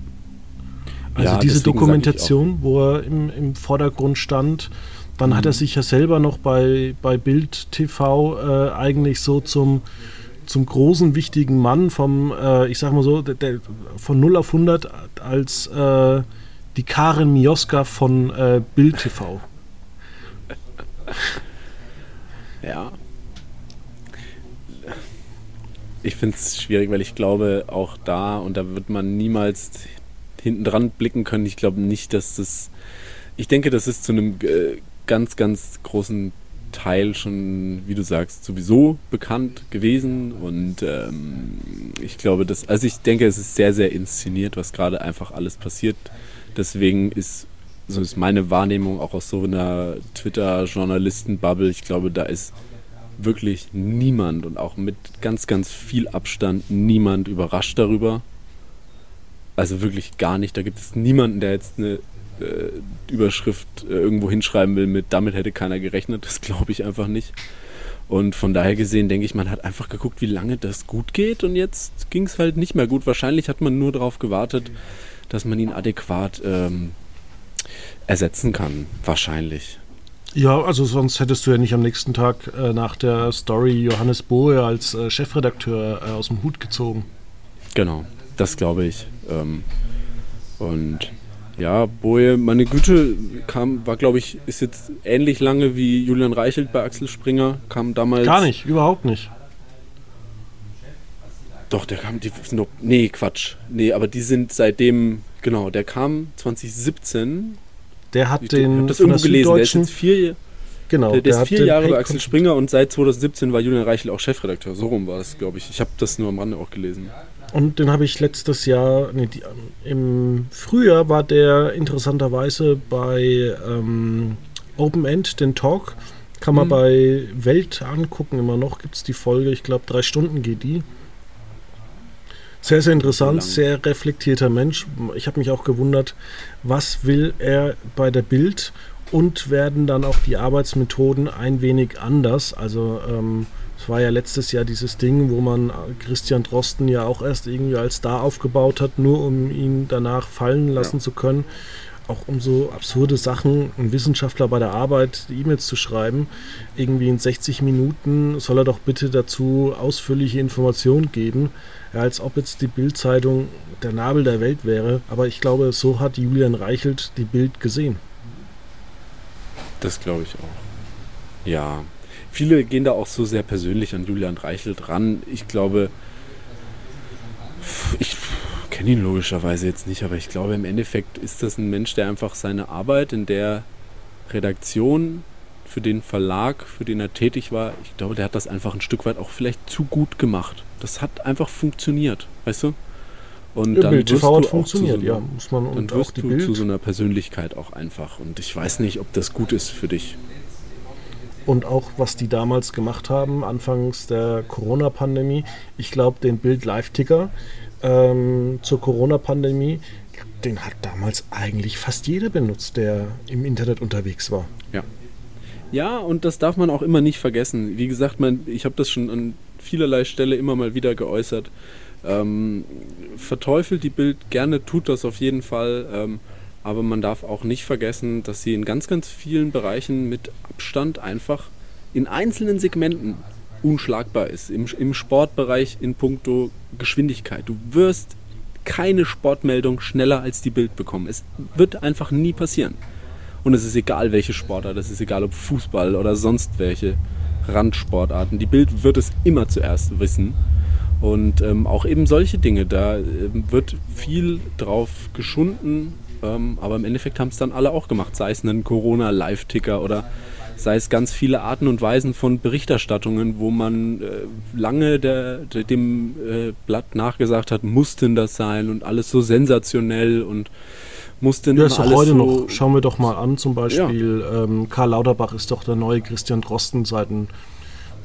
Also ja, diese Dokumentation, wo er im, im Vordergrund stand, dann mhm. hat er sich ja selber noch bei, bei Bild TV äh, eigentlich so zum zum großen, wichtigen Mann vom, äh, ich sag mal so, der, der, von 0 auf 100 als äh, die Karin Mioska von äh, Bild TV. Ja. Ich finde es schwierig, weil ich glaube, auch da, und da wird man niemals hinten dran blicken können, ich glaube nicht, dass das. Ich denke, das ist zu einem äh, ganz, ganz großen Teil schon, wie du sagst, sowieso bekannt gewesen. Und ähm, ich glaube, dass, also ich denke, es ist sehr, sehr inszeniert, was gerade einfach alles passiert. Deswegen ist, so ist meine Wahrnehmung auch aus so einer Twitter-Journalisten-Bubble. Ich glaube, da ist wirklich niemand und auch mit ganz, ganz viel Abstand niemand überrascht darüber. Also wirklich gar nicht. Da gibt es niemanden, der jetzt eine Überschrift äh, irgendwo hinschreiben will mit, damit hätte keiner gerechnet. Das glaube ich einfach nicht. Und von daher gesehen denke ich, man hat einfach geguckt, wie lange das gut geht und jetzt ging es halt nicht mehr gut. Wahrscheinlich hat man nur darauf gewartet, dass man ihn adäquat ähm, ersetzen kann. Wahrscheinlich. Ja, also sonst hättest du ja nicht am nächsten Tag äh, nach der Story Johannes Bohe als äh, Chefredakteur äh, aus dem Hut gezogen. Genau, das glaube ich. Ähm, und ja, Boje, meine Güte, kam, war glaube ich, ist jetzt ähnlich lange wie Julian Reichelt bei Axel Springer, kam damals. Gar nicht, überhaupt nicht. Doch, der kam, die sind doch, nee, Quatsch. Nee, aber die sind seitdem, genau, der kam 2017. Der hat ich, den. Hab das irgendwo gelesen, der ist jetzt vier, genau, der, der, der ist vier Jahre bei Axel Springer und seit 2017 war Julian Reichelt auch Chefredakteur. So rum war es, glaube ich. Ich habe das nur am Rande auch gelesen. Und den habe ich letztes Jahr, nee, die, im Frühjahr war der interessanterweise bei ähm, Open End, den Talk. Kann man mhm. bei Welt angucken, immer noch gibt es die Folge, ich glaube drei Stunden geht die. Sehr, sehr interessant, sehr reflektierter Mensch. Ich habe mich auch gewundert, was will er bei der Bild und werden dann auch die Arbeitsmethoden ein wenig anders. Also ähm, es war ja letztes Jahr dieses Ding, wo man Christian Drosten ja auch erst irgendwie als Star aufgebaut hat, nur um ihn danach fallen lassen ja. zu können. Auch um so absurde Sachen, ein Wissenschaftler bei der Arbeit E-Mails zu schreiben, irgendwie in 60 Minuten soll er doch bitte dazu ausführliche Informationen geben, ja, als ob jetzt die Bildzeitung der Nabel der Welt wäre. Aber ich glaube, so hat Julian Reichelt die Bild gesehen. Das glaube ich auch. Ja, viele gehen da auch so sehr persönlich an Julian Reichelt ran. Ich glaube, ich kenne ihn logischerweise jetzt nicht, aber ich glaube, im Endeffekt ist das ein Mensch, der einfach seine Arbeit in der Redaktion für den Verlag, für den er tätig war, ich glaube, der hat das einfach ein Stück weit auch vielleicht zu gut gemacht. Das hat einfach funktioniert, weißt du? Und ja, dann Bild wirst hat funktioniert, so, ja, muss man und dann wirst du Bild. zu so einer Persönlichkeit auch einfach. Und ich weiß nicht, ob das gut ist für dich. Und auch was die damals gemacht haben, anfangs der Corona-Pandemie. Ich glaube, den Bild-Live-Ticker ähm, zur Corona-Pandemie, den hat damals eigentlich fast jeder benutzt, der im Internet unterwegs war. Ja. Ja, und das darf man auch immer nicht vergessen. Wie gesagt, man, ich habe das schon an vielerlei Stelle immer mal wieder geäußert. Ähm, verteufelt die Bild gerne, tut das auf jeden Fall. Ähm, aber man darf auch nicht vergessen, dass sie in ganz, ganz vielen Bereichen mit Abstand einfach in einzelnen Segmenten unschlagbar ist. Im, im Sportbereich in puncto Geschwindigkeit. Du wirst keine Sportmeldung schneller als die Bild bekommen. Es wird einfach nie passieren. Und es ist egal, welche Sportart, es ist egal, ob Fußball oder sonst welche Randsportarten. Die Bild wird es immer zuerst wissen. Und ähm, auch eben solche Dinge, da ähm, wird viel drauf geschunden, ähm, aber im Endeffekt haben es dann alle auch gemacht, sei es ein Corona-Live-Ticker oder sei es ganz viele Arten und Weisen von Berichterstattungen, wo man äh, lange der, der, dem äh, Blatt nachgesagt hat, muss denn das sein und alles so sensationell und muss denn ja, ist doch heute so noch. Schauen wir doch mal an, zum Beispiel ja. ähm, Karl Lauterbach ist doch der neue Christian Drosten seit einem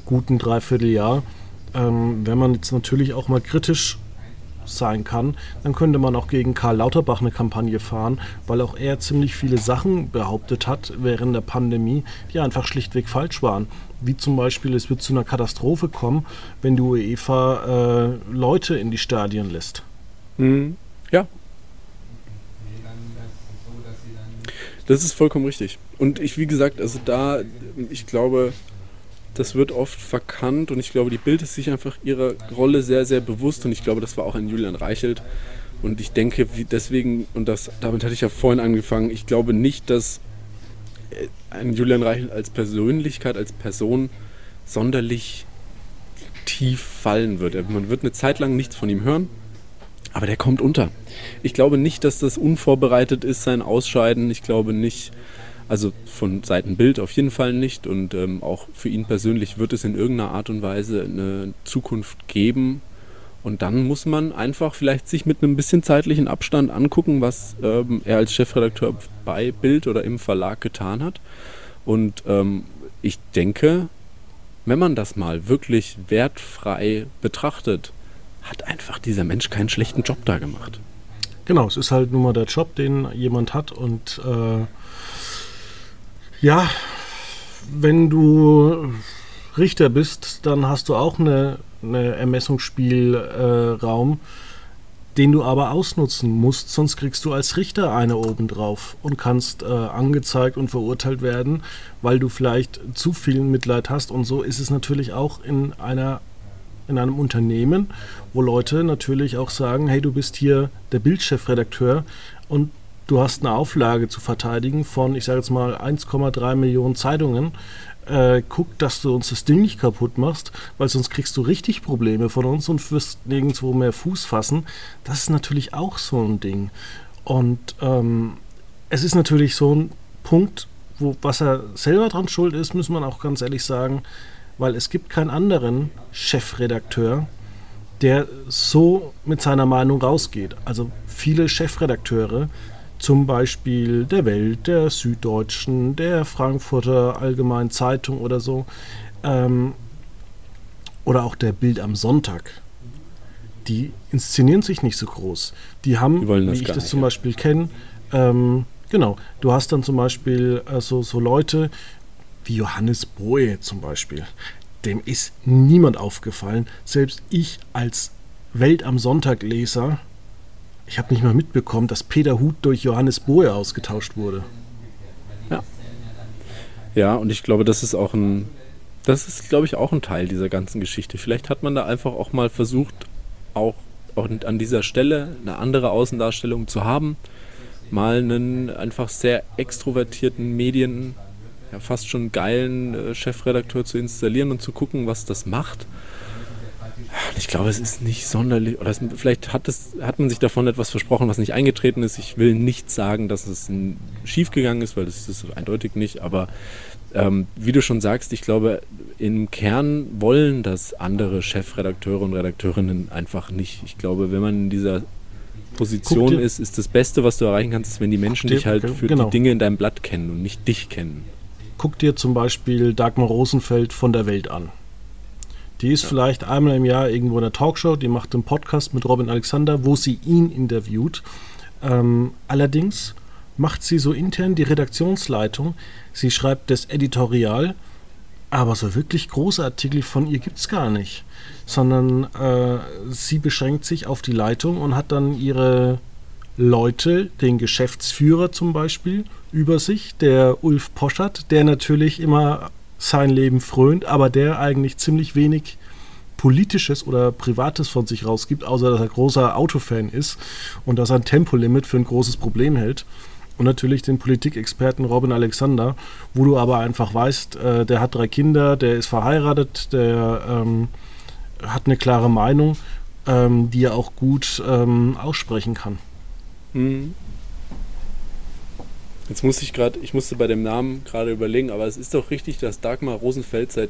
guten Dreivierteljahr. Ähm, wenn man jetzt natürlich auch mal kritisch sein kann, dann könnte man auch gegen Karl Lauterbach eine Kampagne fahren, weil auch er ziemlich viele Sachen behauptet hat während der Pandemie, die einfach schlichtweg falsch waren. Wie zum Beispiel, es wird zu einer Katastrophe kommen, wenn die UEFA äh, Leute in die Stadien lässt. Mhm. Ja, Das ist vollkommen richtig. Und ich, wie gesagt, also da, ich glaube, das wird oft verkannt und ich glaube, die Bild ist sich einfach ihrer Rolle sehr, sehr bewusst und ich glaube, das war auch ein Julian Reichelt. Und ich denke, deswegen, und das, damit hatte ich ja vorhin angefangen, ich glaube nicht, dass äh, ein Julian Reichelt als Persönlichkeit, als Person sonderlich tief fallen wird. Man wird eine Zeit lang nichts von ihm hören, aber der kommt unter. Ich glaube nicht, dass das unvorbereitet ist, sein Ausscheiden. Ich glaube nicht, also von Seiten Bild auf jeden Fall nicht. Und ähm, auch für ihn persönlich wird es in irgendeiner Art und Weise eine Zukunft geben. Und dann muss man einfach vielleicht sich mit einem bisschen zeitlichen Abstand angucken, was ähm, er als Chefredakteur bei Bild oder im Verlag getan hat. Und ähm, ich denke, wenn man das mal wirklich wertfrei betrachtet, hat einfach dieser Mensch keinen schlechten Job da gemacht. Genau, es ist halt nun mal der Job, den jemand hat und äh, ja, wenn du Richter bist, dann hast du auch eine, eine Ermessungsspielraum, äh, den du aber ausnutzen musst, sonst kriegst du als Richter eine obendrauf und kannst äh, angezeigt und verurteilt werden, weil du vielleicht zu viel Mitleid hast. Und so ist es natürlich auch in einer in einem Unternehmen, wo Leute natürlich auch sagen, hey, du bist hier der Bildchefredakteur und du hast eine Auflage zu verteidigen von, ich sage jetzt mal, 1,3 Millionen Zeitungen. Äh, guck, dass du uns das Ding nicht kaputt machst, weil sonst kriegst du richtig Probleme von uns und wirst nirgendwo mehr Fuß fassen. Das ist natürlich auch so ein Ding. Und ähm, es ist natürlich so ein Punkt, wo was er selber dran schuld ist, muss man auch ganz ehrlich sagen, weil es gibt keinen anderen Chefredakteur, der so mit seiner Meinung rausgeht. Also viele Chefredakteure, zum Beispiel der Welt, der Süddeutschen, der Frankfurter Allgemeinen Zeitung oder so, ähm, oder auch der Bild am Sonntag, die inszenieren sich nicht so groß. Die haben, die wie ich das nicht, zum Beispiel kenne, ähm, genau, du hast dann zum Beispiel äh, so, so Leute, wie Johannes Boe zum Beispiel. Dem ist niemand aufgefallen. Selbst ich als Welt am Sonntag Leser, ich habe nicht mal mitbekommen, dass Peter Huth durch Johannes Boe ausgetauscht wurde. Ja. Ja, und ich glaube, das ist auch ein, das ist, glaube ich, auch ein Teil dieser ganzen Geschichte. Vielleicht hat man da einfach auch mal versucht, auch, auch an dieser Stelle eine andere Außendarstellung zu haben. Mal einen einfach sehr extrovertierten Medien ja, fast schon geilen äh, Chefredakteur zu installieren und zu gucken, was das macht. Ich glaube, es ist nicht sonderlich, oder es, vielleicht hat, es, hat man sich davon etwas versprochen, was nicht eingetreten ist. Ich will nicht sagen, dass es schief gegangen ist, weil das ist eindeutig nicht, aber ähm, wie du schon sagst, ich glaube, im Kern wollen das andere Chefredakteure und Redakteurinnen einfach nicht. Ich glaube, wenn man in dieser Position dir, ist, ist das Beste, was du erreichen kannst, ist, wenn die Menschen dir, dich halt für genau. die Dinge in deinem Blatt kennen und nicht dich kennen. Guck dir zum Beispiel Dagmar Rosenfeld von der Welt an. Die ist ja. vielleicht einmal im Jahr irgendwo in der Talkshow, die macht einen Podcast mit Robin Alexander, wo sie ihn interviewt. Ähm, allerdings macht sie so intern die Redaktionsleitung. Sie schreibt das Editorial, aber so wirklich große Artikel von ihr gibt es gar nicht. Sondern äh, sie beschränkt sich auf die Leitung und hat dann ihre Leute, den Geschäftsführer zum Beispiel, über sich, der Ulf Poschert, der natürlich immer sein Leben frönt, aber der eigentlich ziemlich wenig Politisches oder Privates von sich rausgibt, außer dass er großer Autofan ist und dass er ein Tempolimit für ein großes Problem hält. Und natürlich den Politikexperten Robin Alexander, wo du aber einfach weißt, äh, der hat drei Kinder, der ist verheiratet, der ähm, hat eine klare Meinung, ähm, die er auch gut ähm, aussprechen kann. Mhm. Jetzt muss ich gerade, ich musste bei dem Namen gerade überlegen, aber es ist doch richtig, dass Dagmar Rosenfeld seit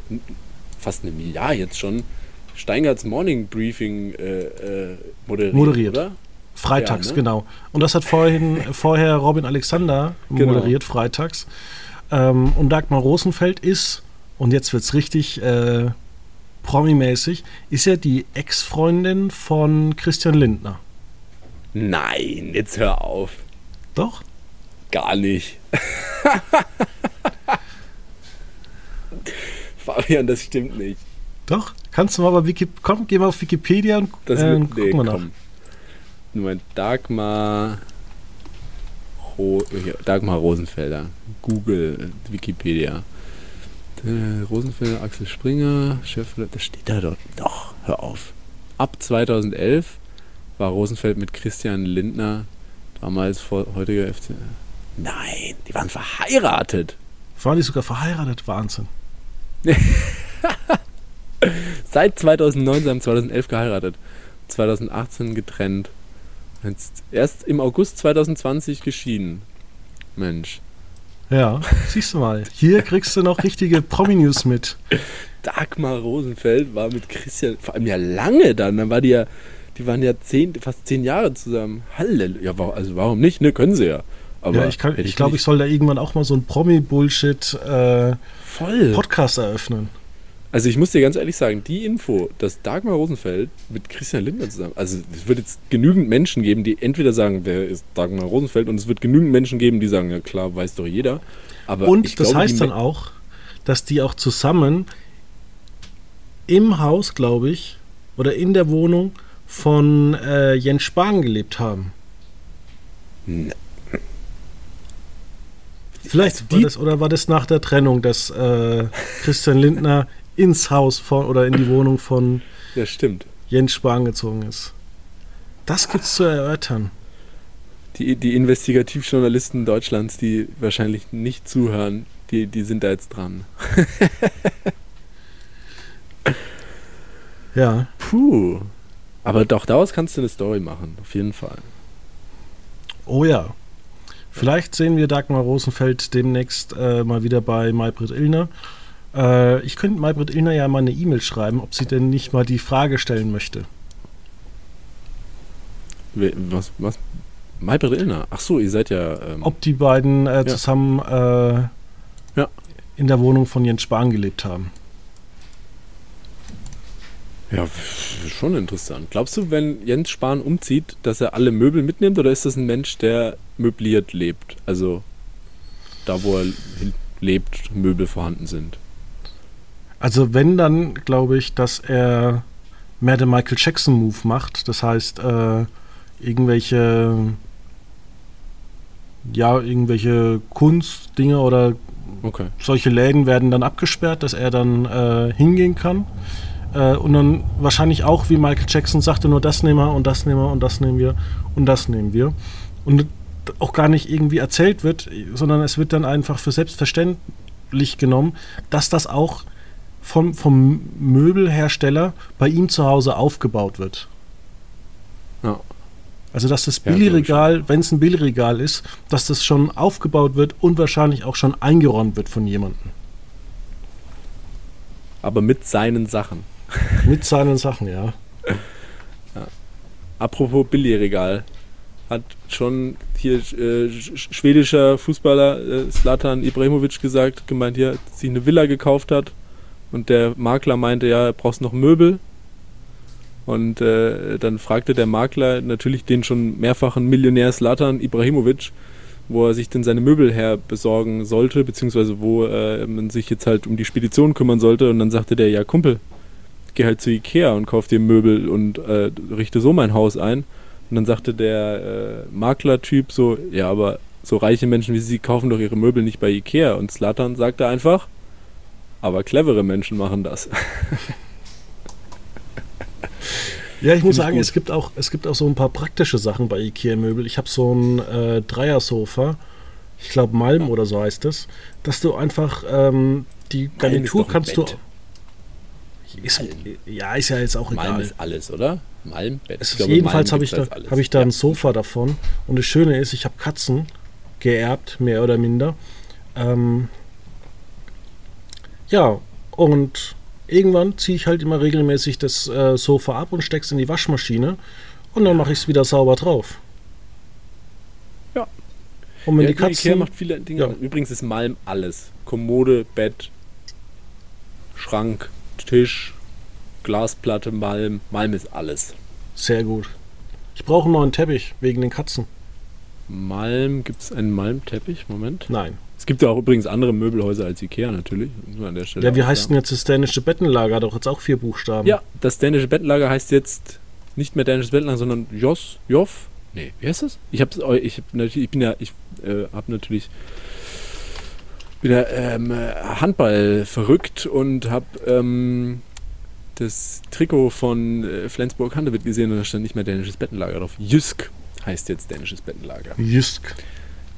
fast einem Jahr jetzt schon Steingarts Morning Briefing äh, äh, moderiert, moderiert. Oder? Freitags, ja, ne? genau. Und das hat vorhin, vorher Robin Alexander genau. moderiert, freitags. Ähm, und Dagmar Rosenfeld ist, und jetzt wird es richtig äh, promi-mäßig, ist ja die Ex-Freundin von Christian Lindner. Nein, jetzt hör auf. Doch? Gar nicht. Fabian, das stimmt nicht. Doch? Kannst du mal bei Wikipedia, komm, geh mal auf Wikipedia und das äh, guck nee, mal nach. Komm. Moment, Dagmar, Ro Dagmar Rosenfelder. Google, Wikipedia. Äh, Rosenfelder, Axel Springer, Chef, das steht da dort. Doch, hör auf. Ab 2011 war Rosenfeld mit Christian Lindner, damals vor, heutiger FC. Nein, die waren verheiratet. Waren die sogar verheiratet? Wahnsinn. Seit 2009, sie haben 2011 geheiratet. 2018 getrennt. Jetzt erst im August 2020 geschieden. Mensch. Ja, siehst du mal. Hier kriegst du noch richtige Promi-News mit. Dagmar Rosenfeld war mit Christian, vor allem ja lange dann. Dann war die ja, die waren ja zehn, fast zehn Jahre zusammen. Halleluja. Ja, also warum nicht? Ne, können sie ja. Aber ja, ich, ich, ich glaube, ich soll da irgendwann auch mal so ein Promi-Bullshit äh, Podcast eröffnen. Also ich muss dir ganz ehrlich sagen, die Info, dass Dagmar Rosenfeld mit Christian Lindner zusammen, also es wird jetzt genügend Menschen geben, die entweder sagen, wer ist Dagmar Rosenfeld, und es wird genügend Menschen geben, die sagen, ja klar, weiß doch jeder. Aber und das glaube, heißt dann auch, dass die auch zusammen im Haus, glaube ich, oder in der Wohnung von äh, Jens Spahn gelebt haben. Ne. Vielleicht war das, oder war das nach der Trennung, dass äh, Christian Lindner ins Haus von, oder in die Wohnung von ja, stimmt. Jens Spahn gezogen ist. Das gibt's zu erörtern. Die, die Investigativjournalisten Deutschlands, die wahrscheinlich nicht zuhören, die, die sind da jetzt dran. ja. Puh. Aber doch, daraus kannst du eine Story machen, auf jeden Fall. Oh ja. Vielleicht sehen wir Dagmar Rosenfeld demnächst äh, mal wieder bei Maybrit Illner. Äh, ich könnte Maybrit Illner ja mal eine E-Mail schreiben, ob sie denn nicht mal die Frage stellen möchte. Was? was? Maybrit Illner? Ach so, ihr seid ja. Ähm ob die beiden äh, zusammen äh, ja. in der Wohnung von Jens Spahn gelebt haben. Ja, schon interessant. Glaubst du, wenn Jens Spahn umzieht, dass er alle Möbel mitnimmt oder ist das ein Mensch, der möbliert lebt? Also da, wo er lebt, Möbel vorhanden sind? Also wenn, dann glaube ich, dass er mehr den Michael Jackson-Move macht. Das heißt, äh, irgendwelche ja, irgendwelche Kunstdinge oder okay. solche Läden werden dann abgesperrt, dass er dann äh, hingehen kann. Äh, und dann wahrscheinlich auch, wie Michael Jackson sagte, nur das nehmen wir und das nehmen wir und das nehmen wir und das nehmen wir. Und auch gar nicht irgendwie erzählt wird, sondern es wird dann einfach für selbstverständlich genommen, dass das auch vom, vom Möbelhersteller bei ihm zu Hause aufgebaut wird. Ja. Also dass das Ja, Billigregal, wenn es ein Billigregal ist, dass das schon aufgebaut wird und wahrscheinlich auch schon eingeräumt wird von jemandem. Aber mit seinen Sachen. Mit seinen Sachen, ja. Apropos Billigregal. Hat schon hier äh, sch- schwedischer Fußballer äh, Zlatan Ibrahimovic gesagt, gemeint, hier, sich eine Villa gekauft hat. Und der Makler meinte, ja, brauchst noch Möbel. Und äh, dann fragte der Makler natürlich den schon mehrfachen Millionär Zlatan Ibrahimovic, wo er sich denn seine Möbel her besorgen sollte, beziehungsweise wo äh, man sich jetzt halt um die Spedition kümmern sollte. Und dann sagte der, ja Kumpel, geh halt zu Ikea und kauf dir Möbel und äh, richte so mein Haus ein. Und dann sagte der äh, Maklertyp so, ja, aber so reiche Menschen wie Sie kaufen doch ihre Möbel nicht bei Ikea. Und Slatan sagte einfach, aber clevere Menschen machen das. Ja, ich muss ich sagen, gut. es gibt, auch, es gibt auch so ein paar praktische Sachen bei IKEA-Möbel. Ich habe so ein äh, Dreiersofa, ich glaube Malm oder so heißt es, dass du einfach ähm, die Garnitur doch ein kannst du. Ist, ja, ist ja jetzt auch Malm egal. ist alles, oder? Malm, Bett. Es Ich ist, glaube, jedenfalls Malm habe ich, da, hab ich da ja. ein Sofa davon. Und das Schöne ist, ich habe Katzen geerbt, mehr oder minder. Ähm, ja, und irgendwann ziehe ich halt immer regelmäßig das äh, Sofa ab und stecke es in die Waschmaschine. Und dann mache ich es wieder sauber drauf. Ja. Und wenn ja, die Ikea Katzen. macht viele Dinge. Ja. Übrigens ist Malm alles. Kommode, Bett, Schrank, Tisch, Glasplatte, Malm. Malm ist alles. Sehr gut. Ich brauche einen neuen Teppich wegen den Katzen. Malm, gibt es einen Malmteppich? Moment. Nein. Es gibt ja auch übrigens andere Möbelhäuser als Ikea natürlich. An der Stelle Ja, wie heißt denn jetzt das dänische Bettenlager? Hat doch jetzt auch vier Buchstaben. Ja, das dänische Bettlager heißt jetzt nicht mehr dänisches Bettlager, sondern Jos, Joff. Nee, wie heißt das? Ich hab's, ich hab ich bin ja, ich äh, hab natürlich bin ja ähm, äh, Handball verrückt und hab ähm, das Trikot von äh, Flensburg Handewitt gesehen und da stand nicht mehr dänisches Bettenlager drauf. Jysk heißt jetzt dänisches Bettenlager. Jysk.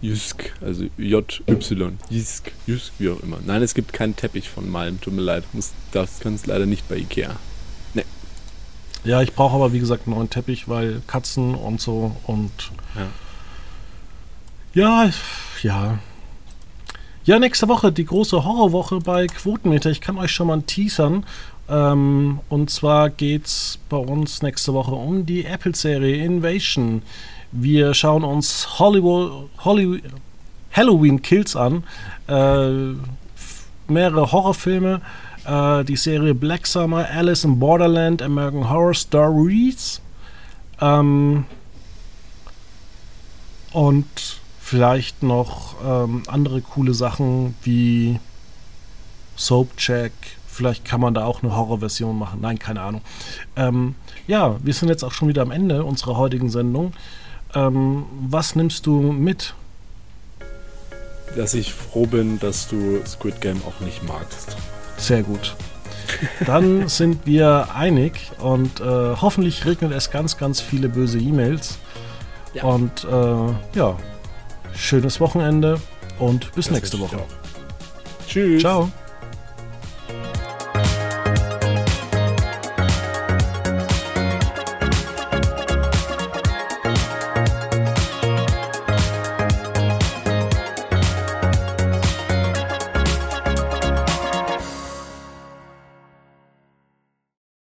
Jysk, also J-Y, Jysk, Jysk, wie auch immer. Nein, es gibt keinen Teppich von Malm, tut mir leid. Muss, das kann es leider nicht bei Ikea. Ja, ich brauche aber wie gesagt einen neuen Teppich, weil Katzen und so und Ja. ja, ja. Ja, nächste Woche die große Horrorwoche bei Quotenmeter. Ich kann euch schon mal teasern. Ähm, und zwar geht's bei uns nächste Woche um die Apple-Serie Invasion. Wir schauen uns Hollywood, Holly, Halloween Kills an. Äh, mehrere Horrorfilme. Äh, die Serie Black Summer, Alice in Borderland, American Horror Stories. Ähm, und vielleicht noch ähm, andere coole Sachen wie Soapcheck. Vielleicht kann man da auch eine Horrorversion machen. Nein, keine Ahnung. Ähm, ja, wir sind jetzt auch schon wieder am Ende unserer heutigen Sendung. Ähm, was nimmst du mit? Dass ich froh bin, dass du Squid Game auch nicht magst. Sehr gut. Dann sind wir einig und äh, hoffentlich regnet es ganz, ganz viele böse E-Mails. Ja. Und äh, ja, schönes Wochenende und bis Das nächste Woche. Tschüss. Ciao.